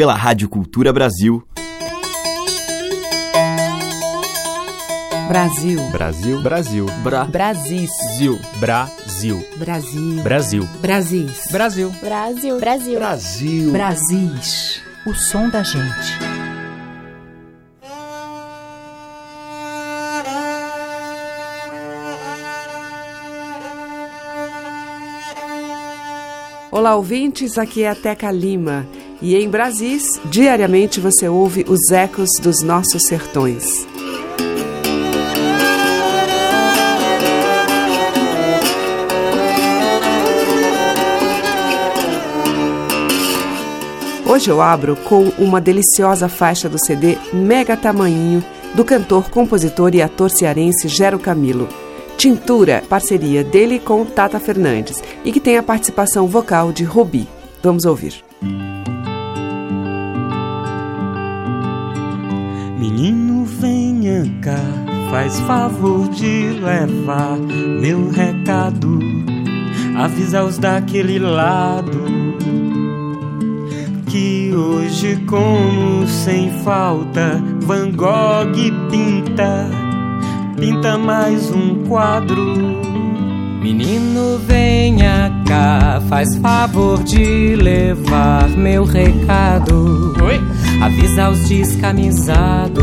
pela Rádio Cultura Brasil. Brasil. Brasil. Brasil. Bra. Brasis. Zil. Brasil. Brasil. Brasil. Brasis. Brasil. Brasil. Brasil. Brasil. Brasis. O som da gente. Olá, ouvintes, aqui é a Teca Lima. E em Brasis, diariamente você ouve os ecos dos nossos sertões. Hoje eu abro com uma deliciosa faixa do CD Mega Tamanhinho do cantor, compositor e ator cearense Gero Camilo. Tintura, parceria dele com Tata Fernandes e que tem a participação vocal de Robi. Vamos ouvir. Menino, venha cá, faz favor de levar meu recado, avisa os daquele lado que hoje, como sem falta, Van Gogh pinta, pinta mais um quadro. Menino, venha cá, faz favor de levar meu recado. Oi? Avisa os descamisados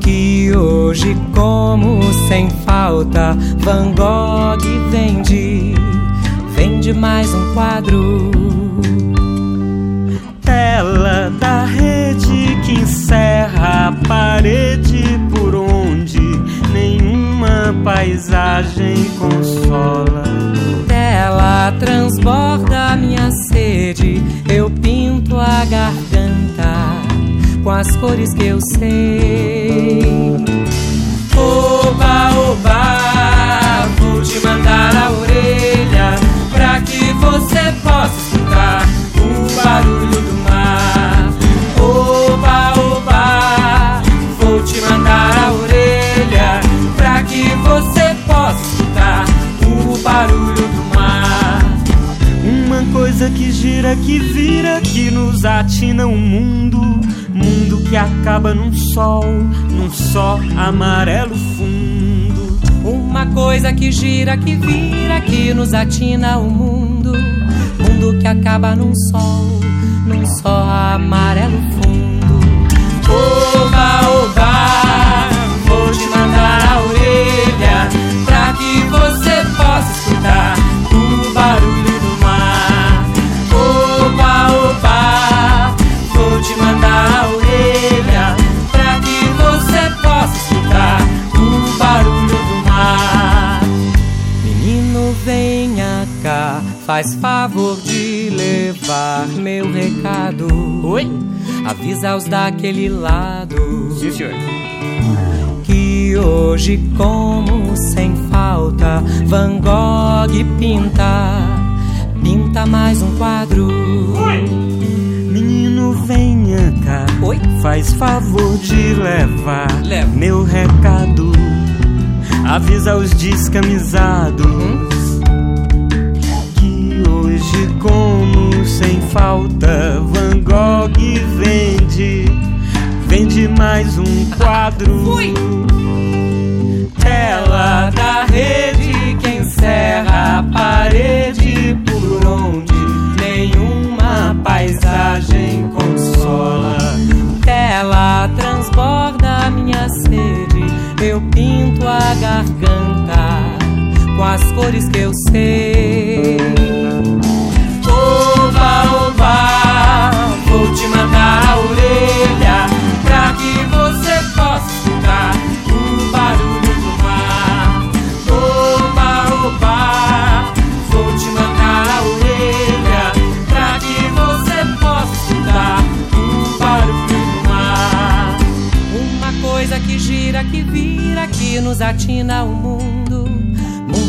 que hoje, como sem falta, Van Gogh vende, vende mais um quadro tela da rede que encerra a parede por onde nenhuma paisagem consola. Tela transborda minha sede, a garganta com as cores que eu sei. Oba, oba, gira, que vira, que nos atina o mundo. Mundo que acaba num sol, num só amarelo fundo. Uma coisa que gira, que vira, que nos atina o mundo. Mundo que acaba num sol, num só amarelo fundo. Faz favor de levar meu recado. Oi? Avisa os daquele lado Sim, senhor. que hoje, como sem falta, Van Gogh pinta, pinta mais um quadro. Menino, venha cá, Oi? faz favor de levar Leva. meu recado. Avisa os descamisados que falta, Van Gogh vende, vende mais um quadro. Tela da rede que encerra a parede por onde nenhuma paisagem consola. Tela transborda minha sede, eu pinto a garganta com as cores que eu sei. Oba, oba, vou te mandar a orelha pra que você possa escutar o barulho do mar. Oba, oba, vou te mandar a orelha pra que você possa escutar o barulho do mar. Uma coisa que gira, que vira, que nos atina o mundo.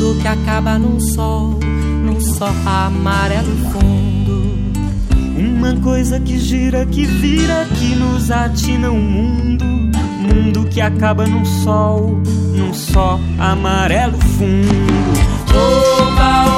Mundo que acaba num sol, num só amarelo fundo. Uma coisa que gira, que vira, que nos atina o mundo. Mundo que acaba num sol, num só amarelo fundo. Oba,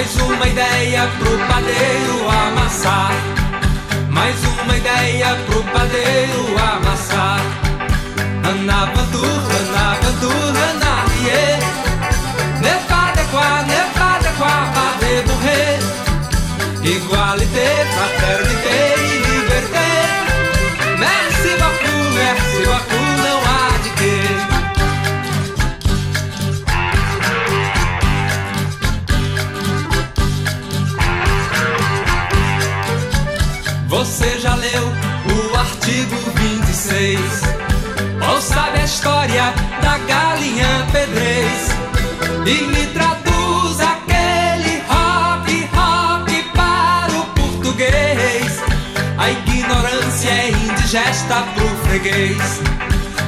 Mais uma ideia pro padeiro amassar. Mais uma ideia pro padeiro amassar. Anavantu, Anavantu, Anarie. Nevadequá, artigo 26? Ou sabe a história da galinha pedrez? E me traduz aquele rock, rock para o português. A ignorância é indigesta pro freguês.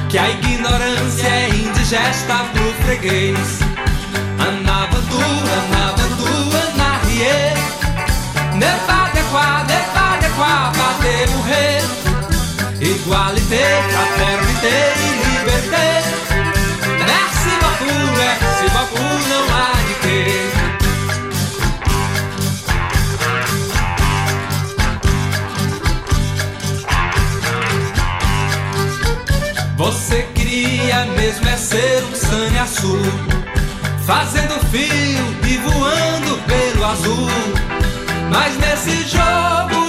Que a ignorância é indigesta pro freguês. Anavantu, Anavantu, Anarie. Nevadequá, nevadequá, Igualité, fraternité e liberté. Merci beaucoup, merci beaucoup, não há de quê. Você queria mesmo é ser um sanhaçu Fazendo fio e voando pelo azul Mas nesse jogo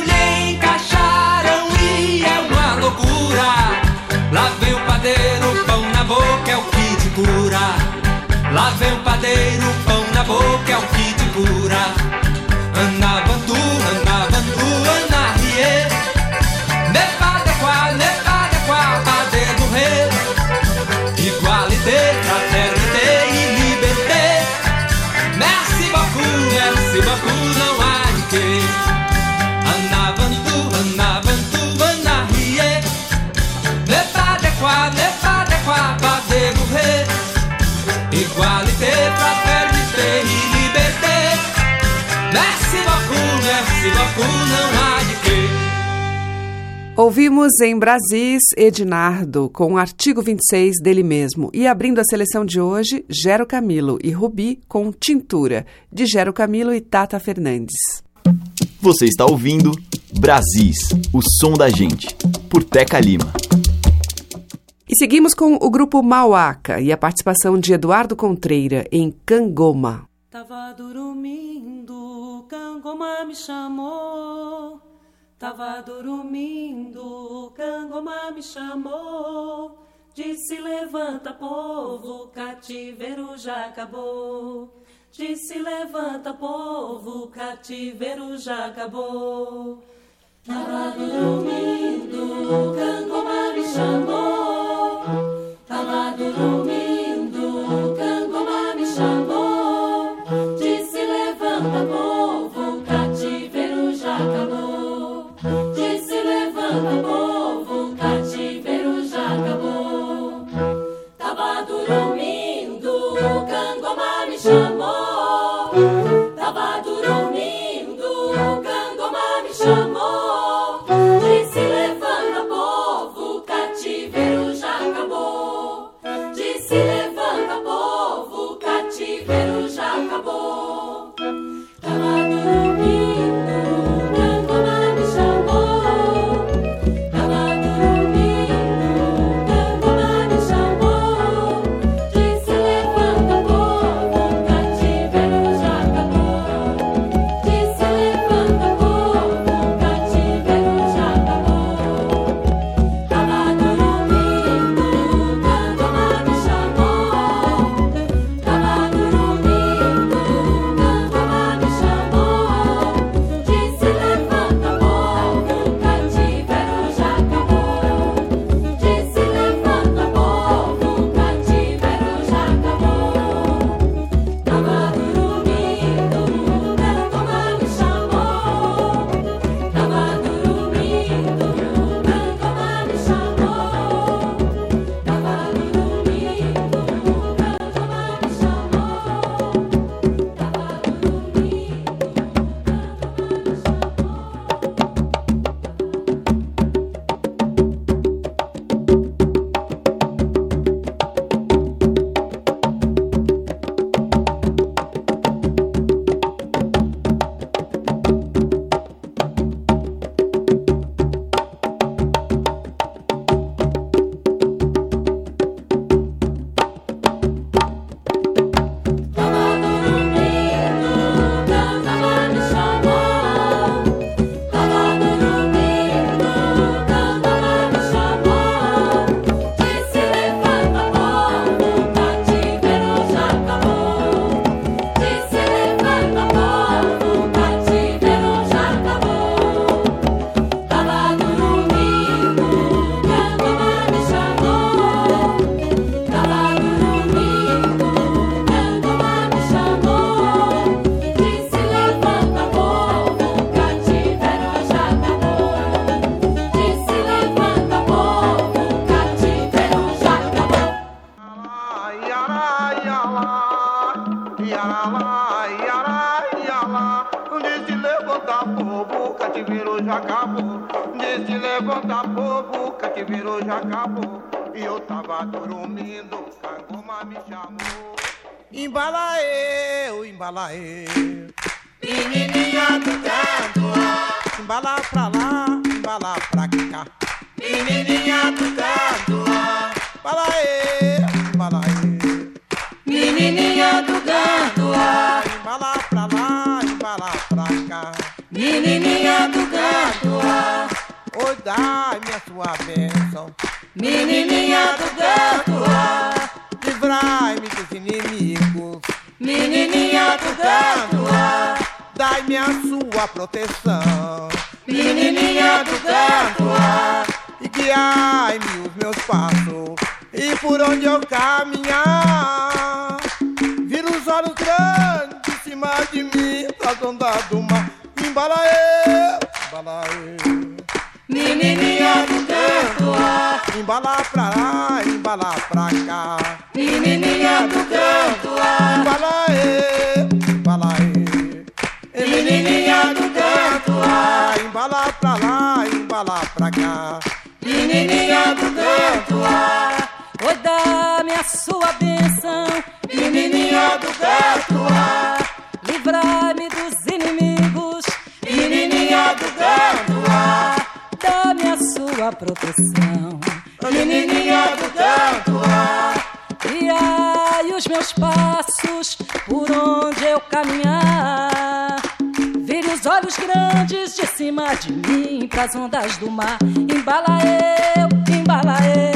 cura Lá Ouvimos em Brasis Ednardo, com o artigo 26 dele mesmo. E abrindo a seleção de hoje, Gero Camilo e Rubi com Tintura, de Gero Camilo e Tata Fernandes. Você está ouvindo Brasis, o som da gente, por Teca Lima. E seguimos com o grupo Mauaca e a participação de Eduardo Contreira em Cangoma. Tava dormindo, Cangoma me chamou. Tava dormindo, Cangoma me chamou. Disse: Levanta, povo, cativeiro já acabou. Disse: Levanta, povo, cativeiro já acabou. Tava dormindo, Cangoma me chamou. Tava dormindo, Cangoma Tá a dona do mar. Embalaê, embalaê. Menininha do canto A, embala pra lá, embala pra cá. Menininha do canto A, embalaê, embalaê. Menininha do canto A, embala pra lá, embala pra cá. Menininha do canto lá. proteção. Menininha do tanto ar. E ai, os meus passos, por onde eu caminhar. Vire os olhos grandes de cima de mim, pras ondas do mar. Embala eu, embala eu.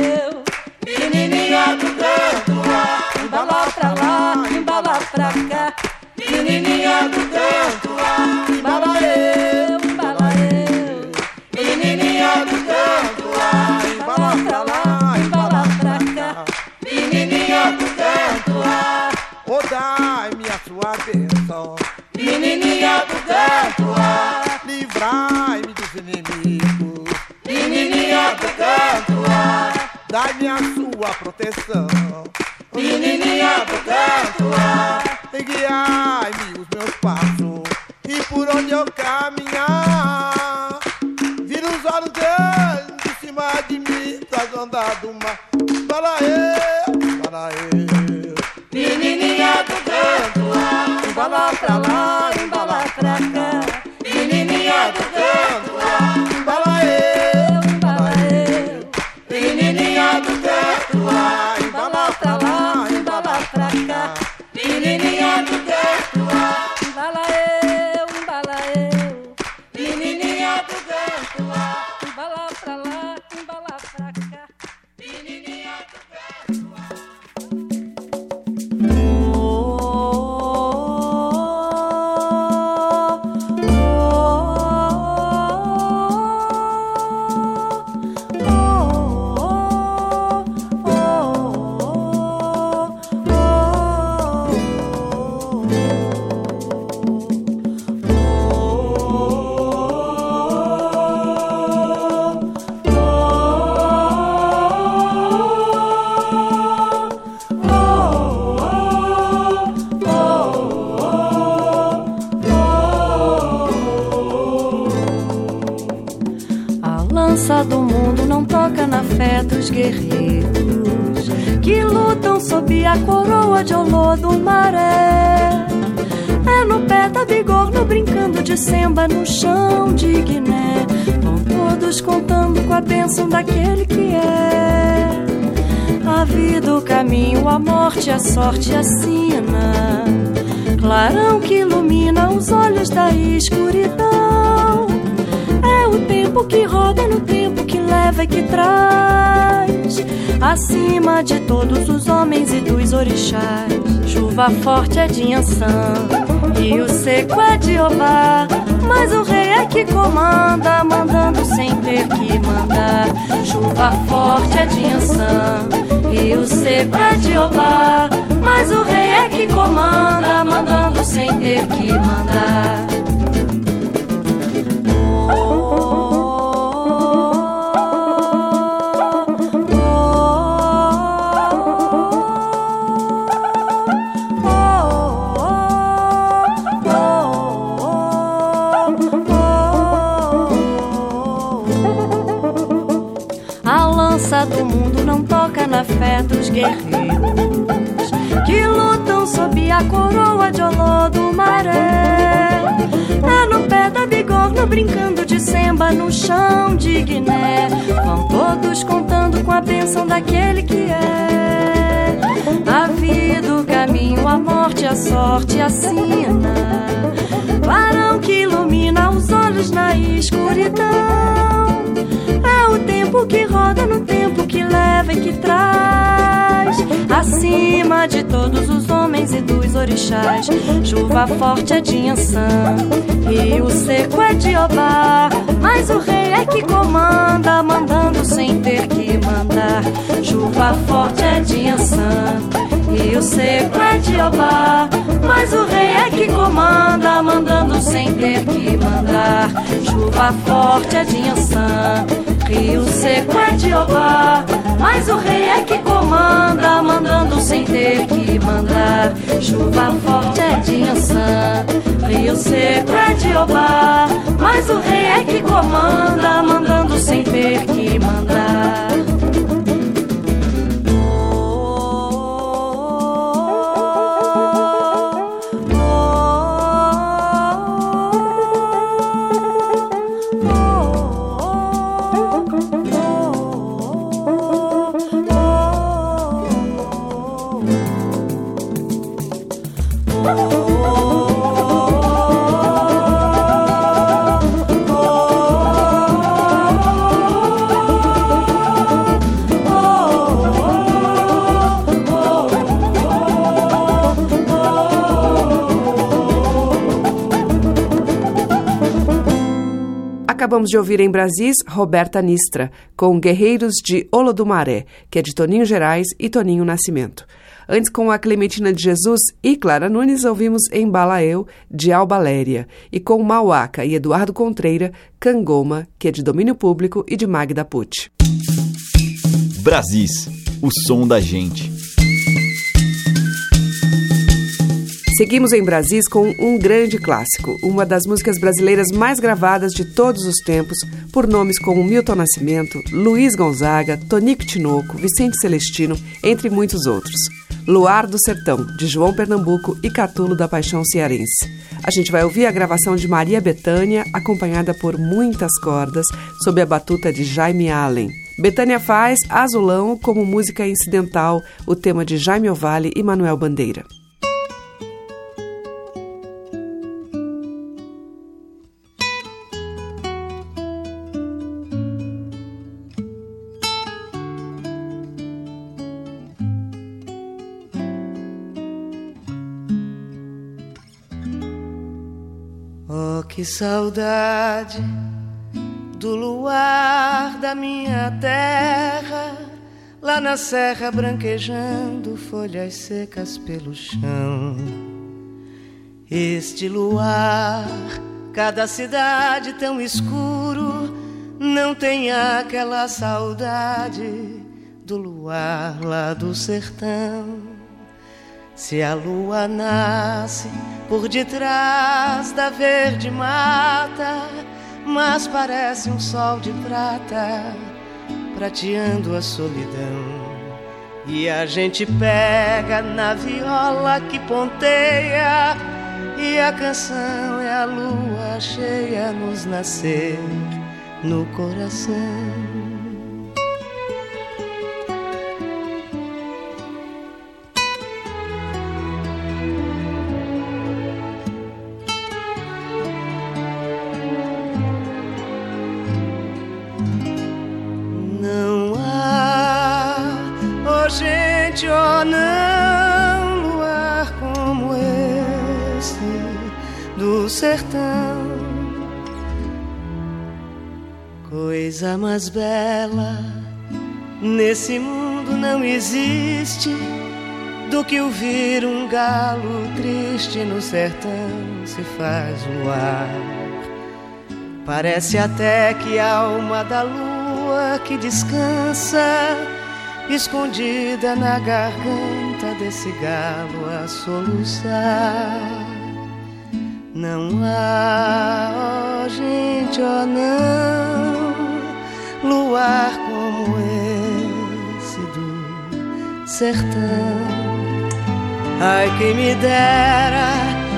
Yes, sir. Forte é de Ançã, o seco é de Obá. Mas o rei é que comanda, mandando sem ter que mandar. Chuva forte é de Ançã, o seco é de Obá. Mas o rei é que comanda, mandando sem ter que mandar. Guerreiros que lutam sob a coroa de olô do maré. É no pé da bigorna brincando de semba no chão de Guiné. Vão todos contando com a bênção daquele que é. A vida, o caminho, a morte, a sorte, a sina. Clarão que ilumina os olhos na escuridão. O tempo que roda no tempo que leva e que traz. Acima de todos os homens e dos orixás. Chuva forte é de Ançã, rio seco é de Obá. Mas o rei é que comanda, mandando sem ter que mandar. Chuva forte é de Ançã, rio seco é de Obá. Mas o rei é que comanda, mandando sem ter que mandar. Chuva forte é de Ançã, rio seco é de Obá. Mas o rei é que comanda, mandando sem ter que mandar. Chuva forte é de Ançã, rio seco é de Obá. Mas o rei é que comanda, mandando sem ter que mandar. Acabamos de ouvir em Brasis Roberta Nistra, com Guerreiros de Olodumaré, que é de Toninho Gerais e Toninho Nascimento. Antes, com a Clementina de Jesus e Clara Nunes, ouvimos em Balaeu, de Albaléria, e com Mauaca e Eduardo Contreira, Cangoma, que é de domínio público e de Magda Pucci. Brasis, o som da gente. Seguimos em Brasis com um grande clássico, uma das músicas brasileiras mais gravadas de todos os tempos, por nomes como Milton Nascimento, Luiz Gonzaga, Tonico Tinoco, Vicente Celestino, entre muitos outros. Luar do Sertão, de João Pernambuco e Catulo da Paixão Cearense. A gente vai ouvir a gravação de Maria Bethânia, acompanhada por muitas cordas, sob a batuta de Jaime Allen. Betânia faz Azulão como música incidental, o tema de Jaime Ovalle e Manuel Bandeira. Que saudade do luar da minha terra, lá na serra branquejando folhas secas pelo chão. Este luar, cada cidade tão escuro, não tem aquela saudade do luar lá do sertão. Se a lua nasce por detrás da verde mata, mas parece um sol de prata, prateando a solidão. E a gente pega na viola que ponteia, e a canção é a lua cheia nos nascer no coração. Coisa mais bela nesse mundo não existe do que ouvir um galo triste no sertão se faz luar. Parece até que a alma da lua que descansa, escondida na garganta desse galo a soluçar. Não há, oh gente, oh não, luar como sertão. Ai, quem me dera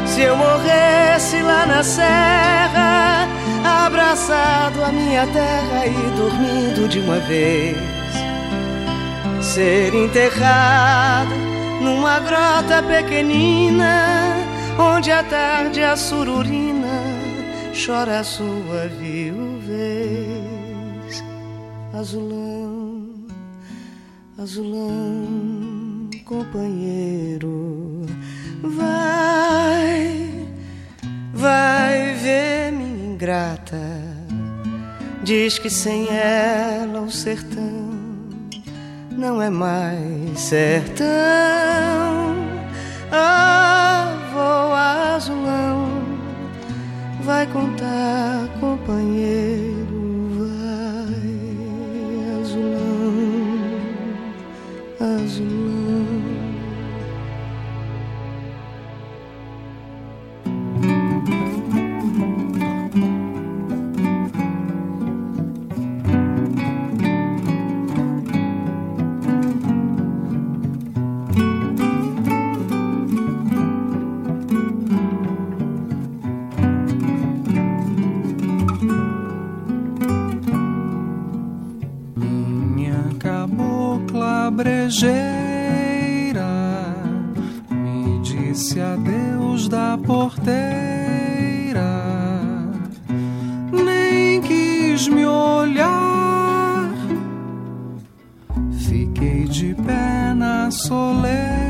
se eu morresse lá na serra, abraçado à minha terra e dormindo de uma vez. Ser enterrado numa grota pequenina, onde a tarde a sururina chora a sua viuvez. Azulão, azulão, companheiro, vai, vai ver minha ingrata. Diz que sem ela o sertão não é mais sertão. Ah, voa azulão, vai contar, companheiro, brejeira me disse adeus da porteira, nem quis me olhar. Fiquei de pé na soleira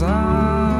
sun.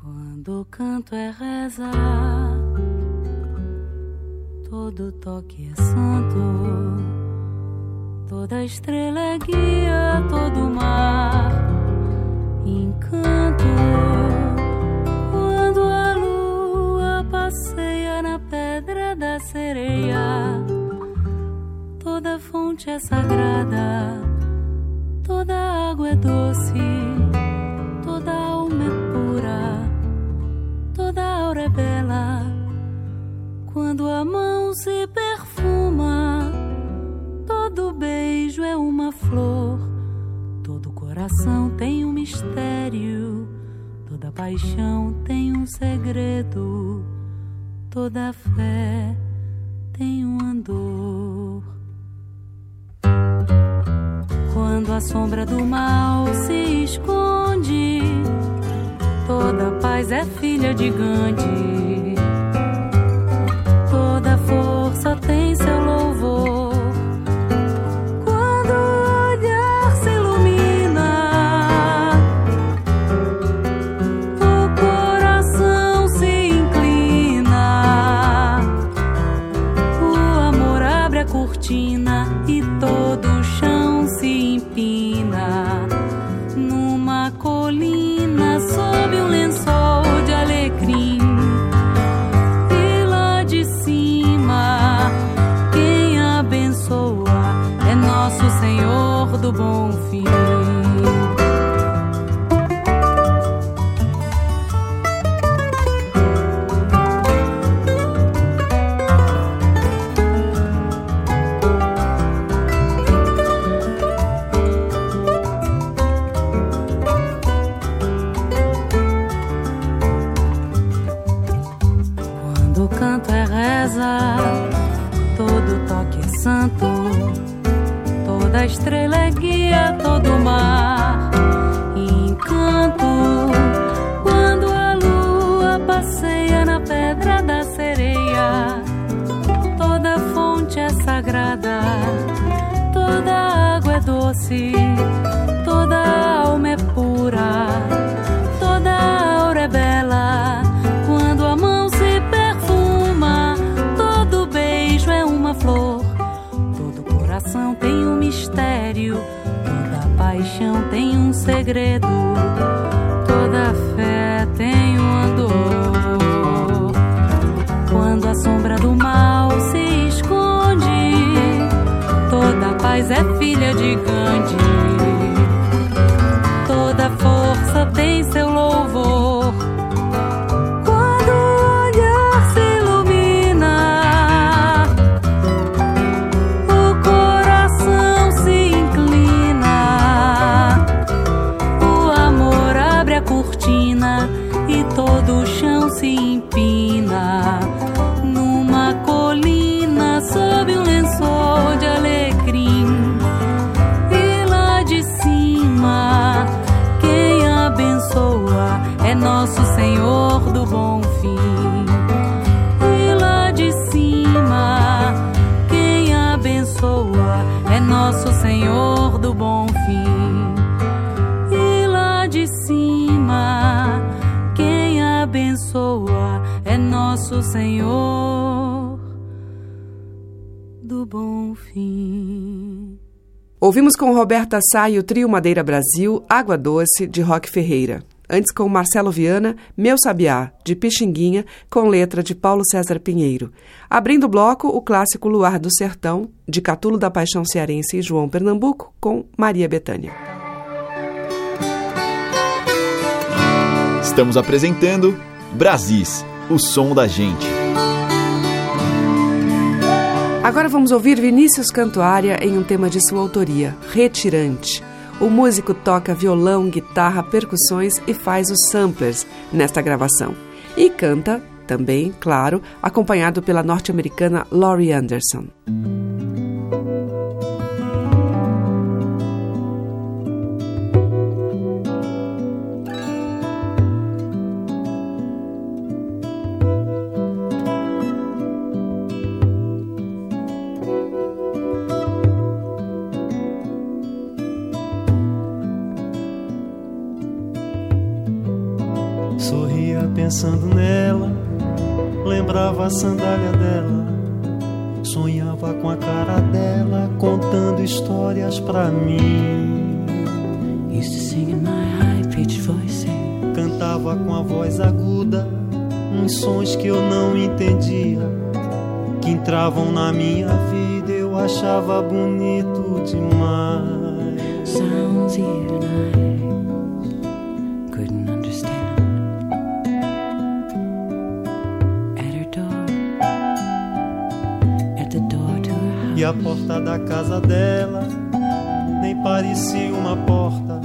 Quando o canto é reza, todo toque é santo, toda estrela é guia, todo mar encanto. Quando a lua passeia na pedra da sereia, toda fonte é sagrada, toda água é doce. Quando a mão se perfuma. Todo beijo é uma flor, todo coração tem um mistério, toda paixão tem um segredo, toda fé tem um andor. Quando a sombra do mal se esconde, toda paz é filha de Gandhi Ouvimos com Roberta Sá e o Trio Madeira Brasil Água Doce, de Roque Ferreira. Antes com Marcelo Viana, Meu Sabiá, de Pixinguinha, com letra de Paulo César Pinheiro. Abrindo o bloco, o clássico Luar do Sertão, de Catulo da Paixão Cearense e João Pernambuco, com Maria Betânia. Estamos apresentando Brasis, o som da gente. Agora vamos ouvir Vinícius Cantuária em um tema de sua autoria, Retirante. O músico toca violão, guitarra, percussões e faz os samplers nesta gravação. E canta, também, claro, acompanhado pela norte-americana Laurie Anderson. Pensando nela, lembrava a sandália dela, sonhava com a cara dela, contando histórias pra mim. Used to sing in my high-pitched voice. Cantava com a voz aguda, uns sons que eu não entendia, que entravam na minha vida, eu achava bonito demais. Sounds even I E a porta da casa dela nem parecia uma porta,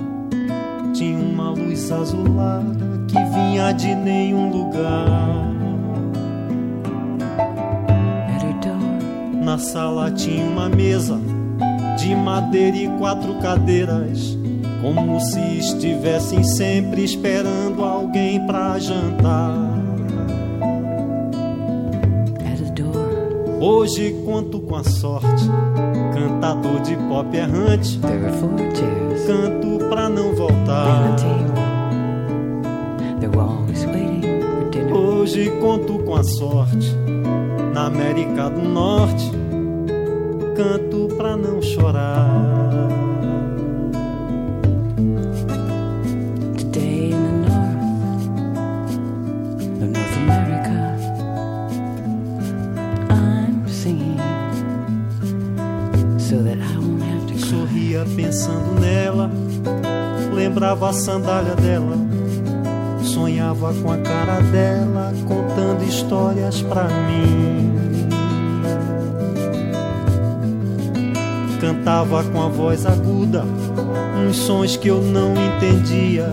tinha uma luz azulada que vinha de nenhum lugar. Na sala tinha uma mesa de madeira e quatro cadeiras, como se estivessem sempre esperando alguém para jantar. Hoje conto com a sorte, cantador de pop errante. Canto pra não voltar. Hoje conto com a sorte, na América do Norte. Canto pra não chorar. Lembrava a sandália dela, sonhava com a cara dela, contando histórias pra mim. Cantava com a voz aguda, uns sons que eu não entendia,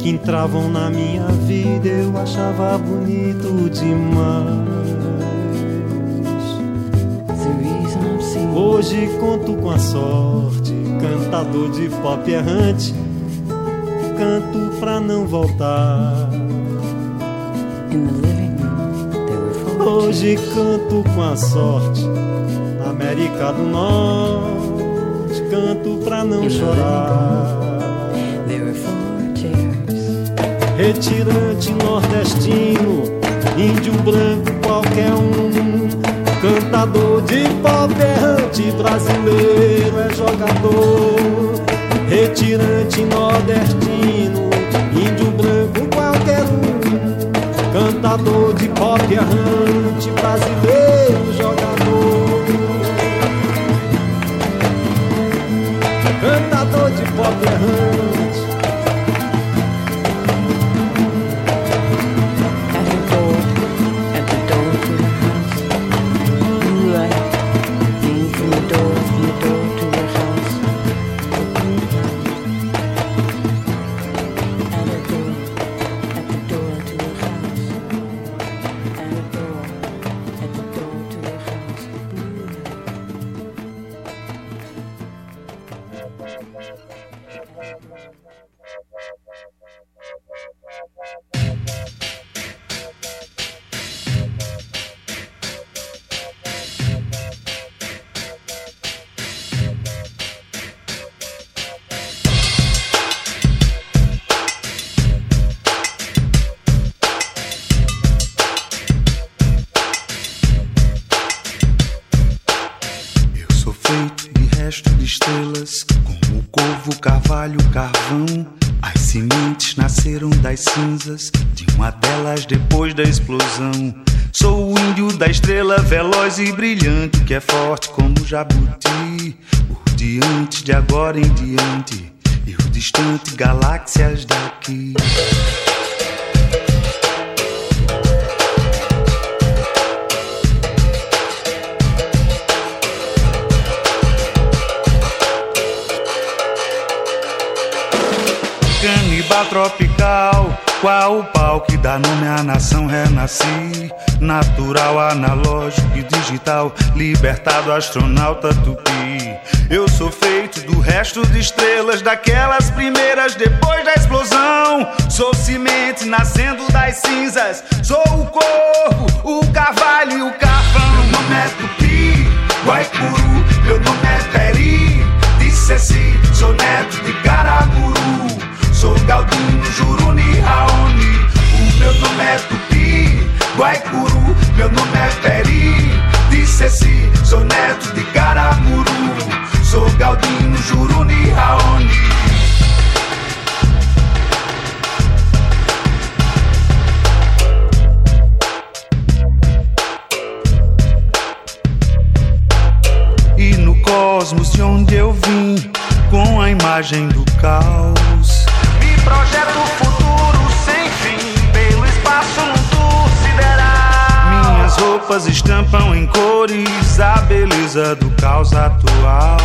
que entravam na minha vida, eu achava bonito demais. Hoje conto com a sorte cantador de pop errante, canto pra não voltar. Hoje canto com a sorte, na América do Norte, canto pra não chorar. Retirante nordestino, índio branco qualquer um. Cantador de pop errante brasileiro é jogador Retirante nordestino, índio branco qualquer um Cantador de pop errante brasileiro jogador. Cantador de pop errante resto de estrelas, como corvo, carvalho, carvão. As sementes nasceram das cinzas de uma delas depois da explosão. Sou o índio da estrela veloz e brilhante, que é forte como o jabuti. Por diante de agora em diante, e eu distante galáxias daqui. Canibal tropical, qual o pau que dá nome à nação renasci? Natural, analógico e digital, libertado astronauta tupi. Eu sou feito do resto de estrelas, daquelas primeiras depois da explosão. Sou semente nascendo das cinzas, sou o corpo, o carvalho e o carvão. Meu nome é Tupi, Guaicuru, meu nome é Peri, Disseci, sou neto de Caraguru. Sou Galdino, Juruni, Raoni. O meu nome é Tupi, Guaicuru. Meu nome é Peri, Disseci. Sou neto de Caramuru. Sou Galdino, Juruni, Raoni. E no cosmos de onde eu vim, com a imagem do caos. Projeto futuro sem fim, pelo espaço tour sideral. Minhas roupas estampam em cores a beleza do caos atual.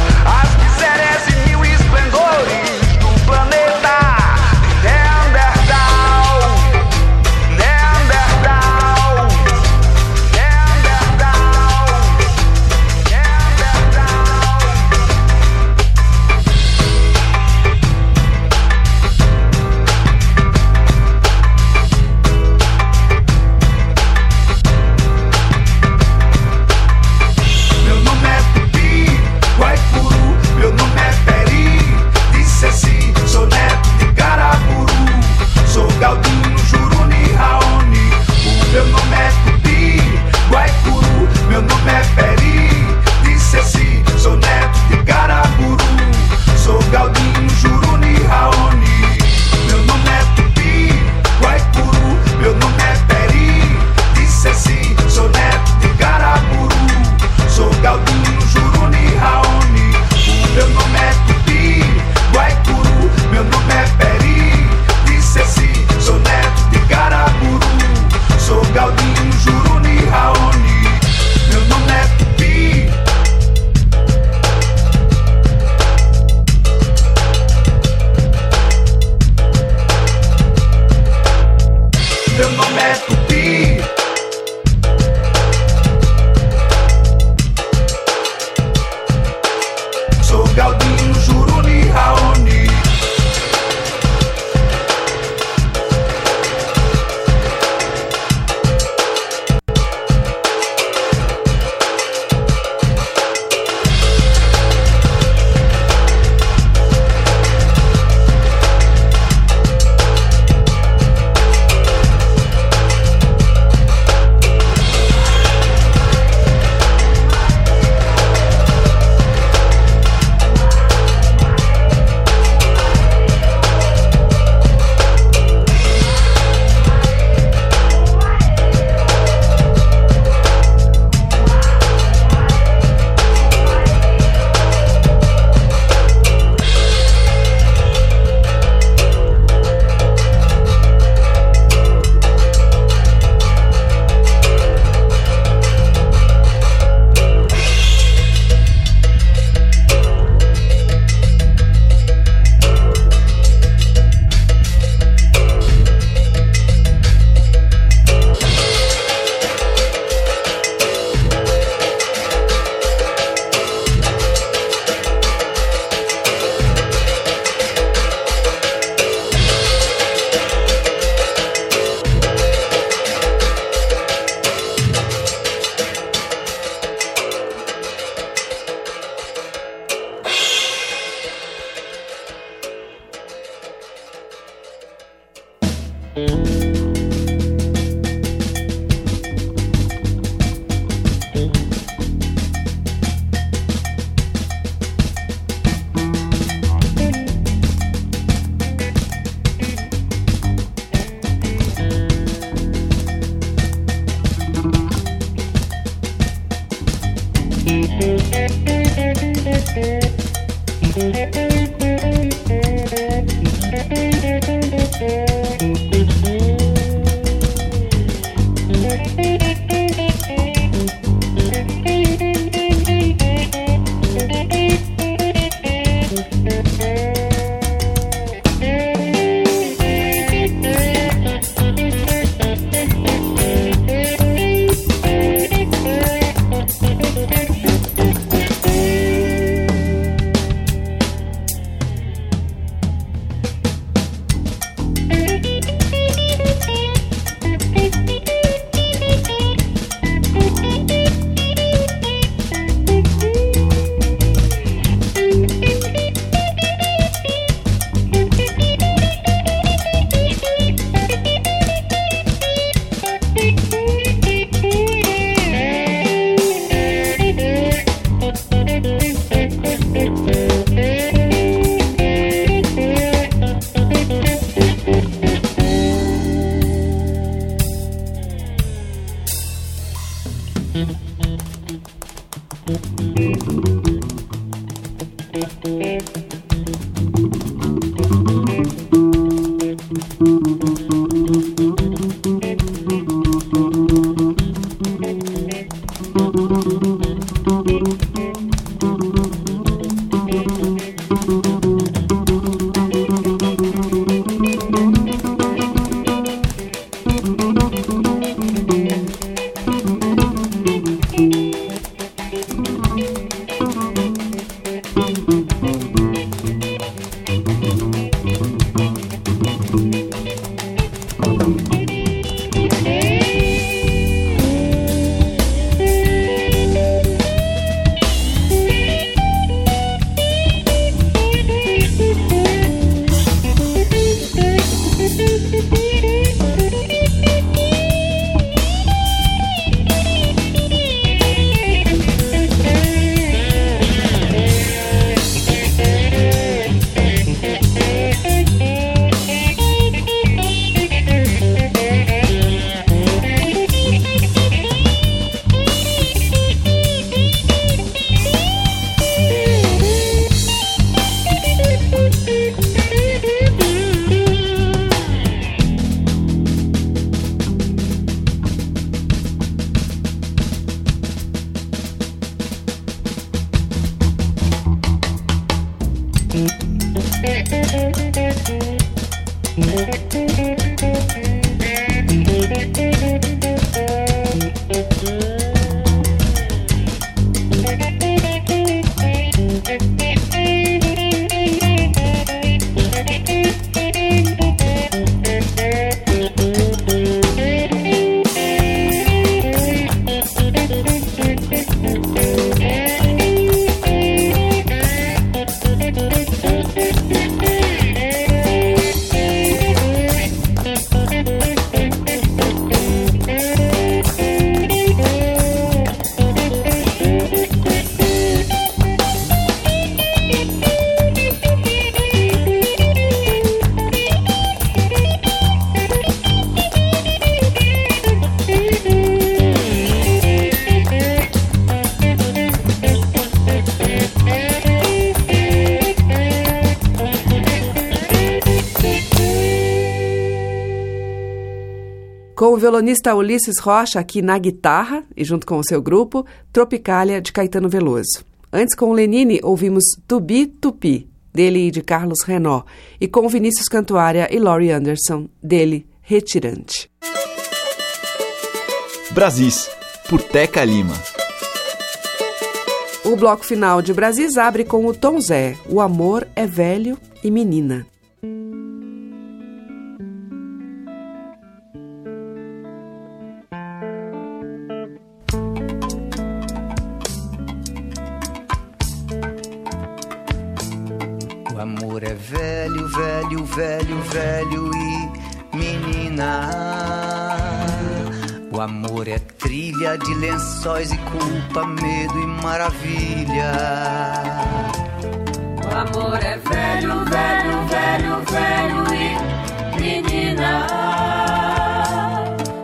Música Com o violonista Ulisses Rocha aqui na guitarra e junto com o seu grupo, Tropicália de Caetano Veloso. Antes, com o Lenine, ouvimos Tubi Tupi, dele e de Carlos Renó, e com Vinícius Cantuária e Laurie Anderson, dele, Retirante. Brasis, por Teca Lima. O bloco final de Brasis abre com o Tom Zé, O Amor é Velho e Menina. Velho, velho, velho, velho e menina. O amor é trilha de lençóis e culpa, medo e maravilha. O amor é velho, velho, velho, velho e menina.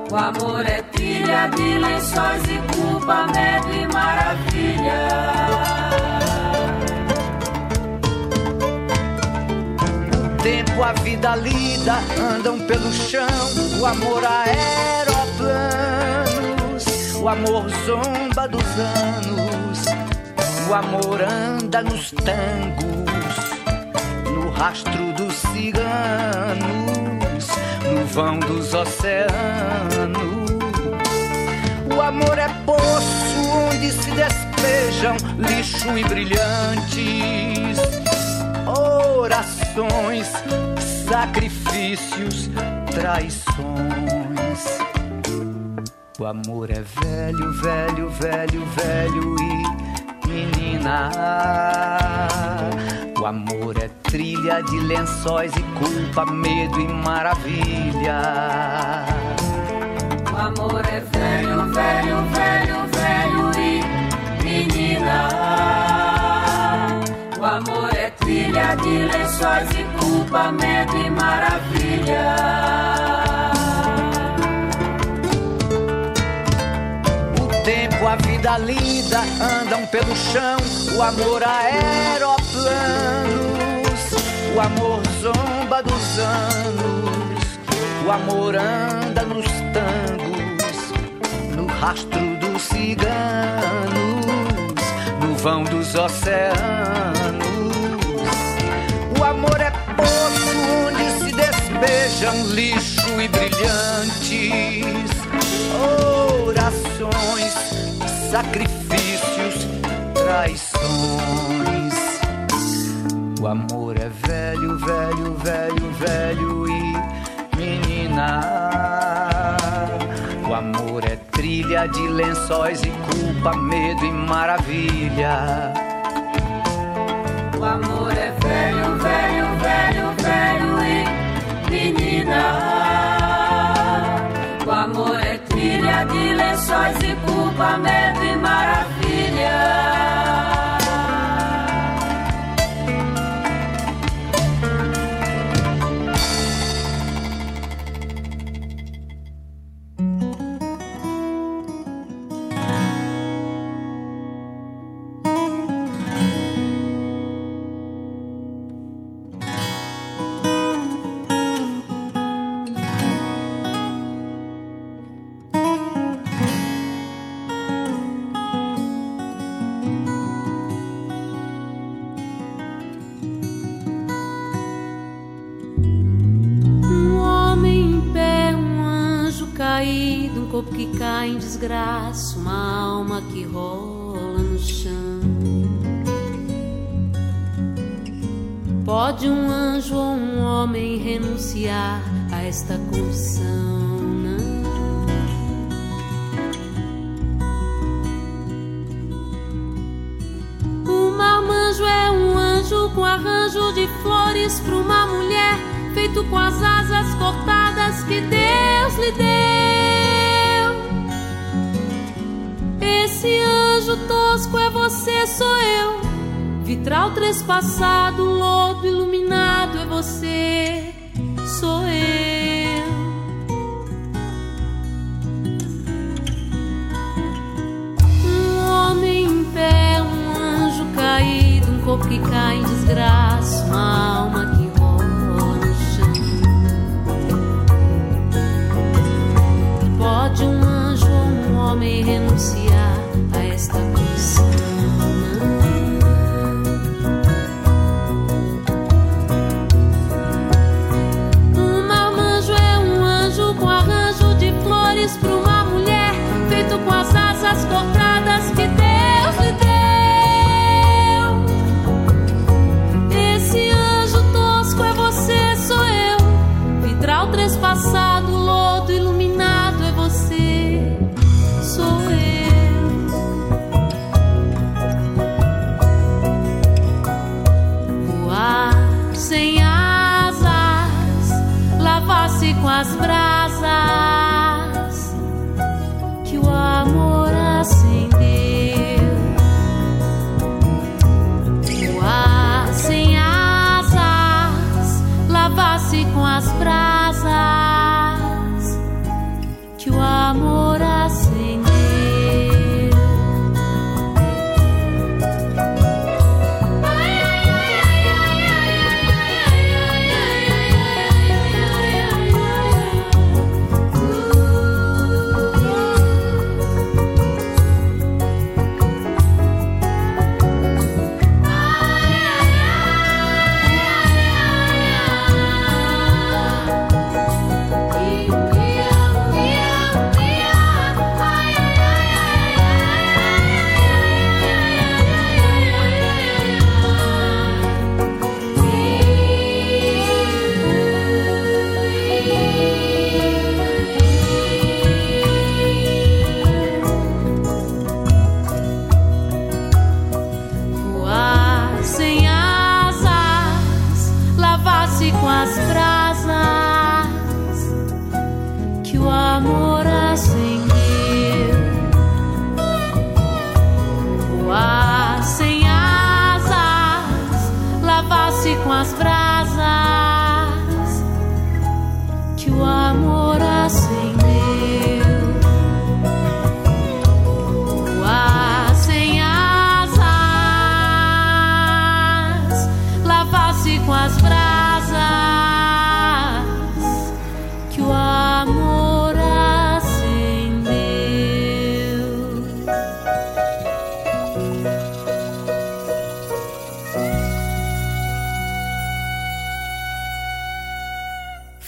O amor é trilha de lençóis e culpa, medo e maravilha. Tempo a vida lida andam pelo chão, o amor aeroplanos, o amor zomba dos anos, o amor anda nos tangos, no rastro dos ciganos, no vão dos oceanos. O amor é poço onde se despejam lixo e brilhantes orações, sacrifícios, traições. O amor é velho, velho, velho, velho e menina. O amor é trilha de lençóis e culpa, medo e maravilha. O amor é velho, velho, velho, velho e menina. O amor é trilha de lençóis e culpa, medo e maravilha. O tempo, a vida lida andam pelo chão, o amor aeroplanos, o amor zomba dos anos, o amor anda nos tangos, no rastro dos ciganos, no vão dos oceanos. O amor é poço onde se despejam lixo e brilhantes orações, sacrifícios, traições. O amor é velho, velho, velho, velho e menina. O amor é trilha de lençóis e culpa, medo e maravilha. O amor é velho, velho, e culpa, medo Vitral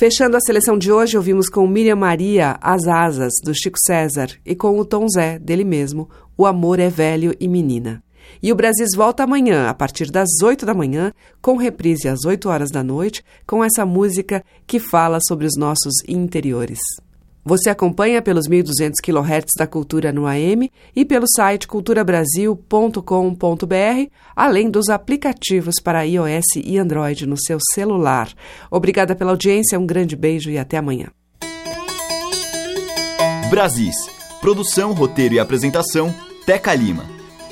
Fechando a seleção de hoje, ouvimos com Miriam Maria As Asas, do Chico César, e com o Tom Zé, dele mesmo, O Amor é Velho e Menina. E o Brasis volta amanhã, a partir das 8 da manhã, com reprise às 8 horas da noite, com essa música que fala sobre os nossos interiores. Você acompanha pelos 1.200 kHz da Cultura no AM e pelo site culturabrasil.com.br, além dos aplicativos para iOS e Android no seu celular. Obrigada pela audiência, um grande beijo e até amanhã. Brasis. Produção, roteiro e apresentação, Teca Lima.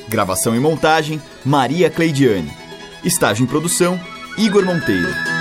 Gravação e montagem, Maria Cleidiane. Estágio em produção, Igor Monteiro.